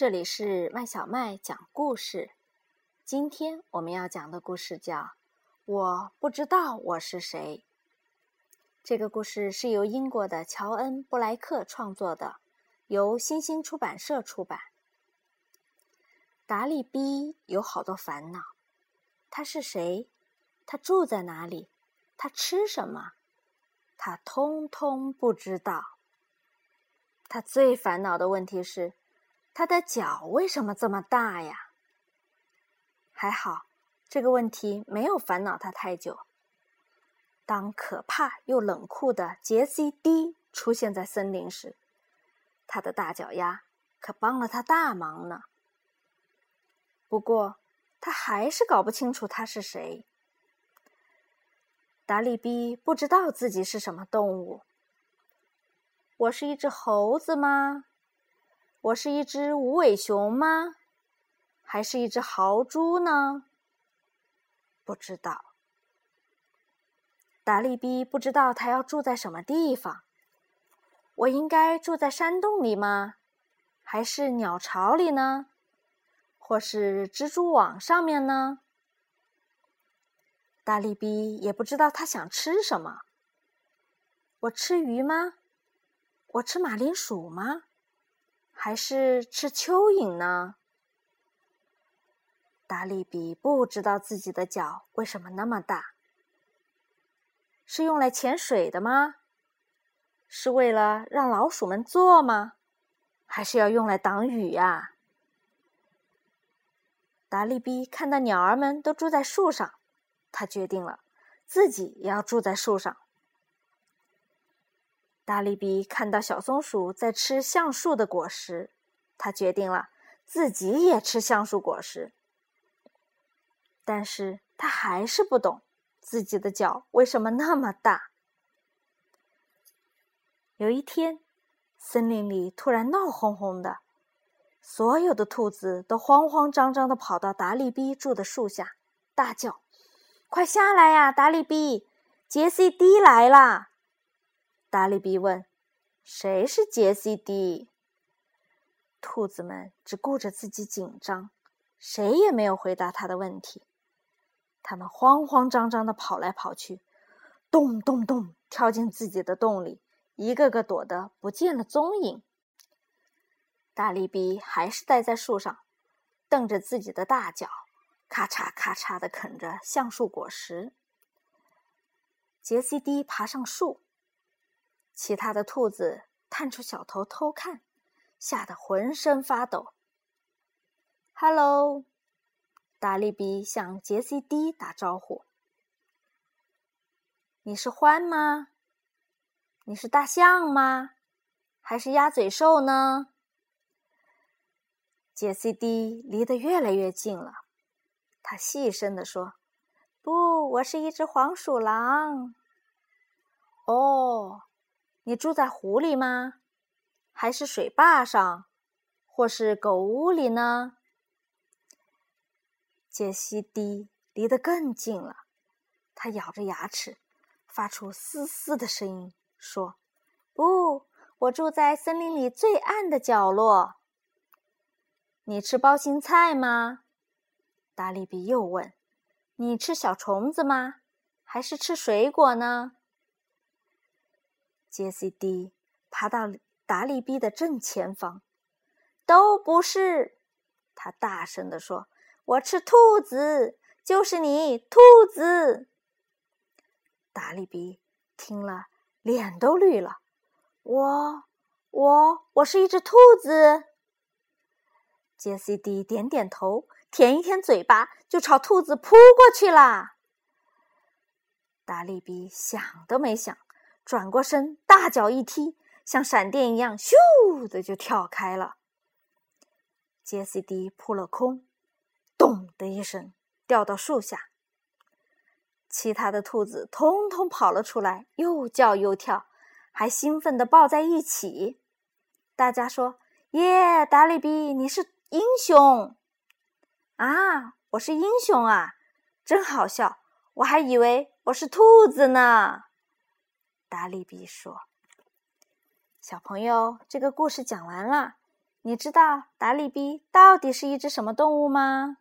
这里是麦小麦讲故事。今天我们要讲的故事叫《我不知道我是谁》。这个故事是由英国的乔恩·布莱克创作的，由新星出版社出版。达利比有好多烦恼：他是谁？他住在哪里？他吃什么？他通通不知道。他最烦恼的问题是。他的脚为什么这么大呀？还好，这个问题没有烦恼他太久。当可怕又冷酷的杰西 D 出现在森林时，他的大脚丫可帮了他大忙呢。不过，他还是搞不清楚他是谁。达利比不知道自己是什么动物。我是一只猴子吗？我是一只无尾熊吗？还是一只豪猪呢？不知道。达利比不知道他要住在什么地方。我应该住在山洞里吗？还是鸟巢里呢？或是蜘蛛网上面呢？达利比也不知道他想吃什么。我吃鱼吗？我吃马铃薯吗？还是吃蚯蚓呢？达利比不知道自己的脚为什么那么大。是用来潜水的吗？是为了让老鼠们坐吗？还是要用来挡雨呀？达利比看到鸟儿们都住在树上，他决定了，自己也要住在树上。达利比看到小松鼠在吃橡树的果实，他决定了自己也吃橡树果实。但是他还是不懂自己的脚为什么那么大。有一天，森林里突然闹哄哄的，所有的兔子都慌慌张张的跑到达利比住的树下，大叫：“快下来呀，达利比，杰西迪来啦！”达利比问：“谁是杰西迪兔子们只顾着自己紧张，谁也没有回答他的问题。他们慌慌张张的跑来跑去，咚咚咚跳进自己的洞里，一个个躲得不见了踪影。达利比还是待在树上，瞪着自己的大脚，咔嚓咔嚓的啃着橡树果实。杰西迪爬上树。其他的兔子探出小头偷看，吓得浑身发抖。“Hello！” 达利比向杰西 D 打招呼。“你是獾吗？你是大象吗？还是鸭嘴兽呢？”杰西 D 离得越来越近了，他细声地说：“不，我是一只黄鼠狼。”哦。你住在湖里吗？还是水坝上，或是狗屋里呢？杰西迪离得更近了，他咬着牙齿，发出嘶嘶的声音，说：“不，我住在森林里最暗的角落。”你吃包心菜吗？达利比又问：“你吃小虫子吗？还是吃水果呢？”杰西迪爬到达利比的正前方，都不是。他大声地说：“我吃兔子，就是你，兔子。”达利比听了，脸都绿了。我，我，我是一只兔子。杰西迪点点头，舔一舔嘴巴，就朝兔子扑过去啦。达利比想都没想。转过身，大脚一踢，像闪电一样，咻的就跳开了。杰西迪扑了空，咚的一声掉到树下。其他的兔子通通跑了出来，又叫又跳，还兴奋地抱在一起。大家说：“耶，达利比，你是英雄啊！我是英雄啊，真好笑！我还以为我是兔子呢。”达利比说：“小朋友，这个故事讲完了。你知道达利比到底是一只什么动物吗？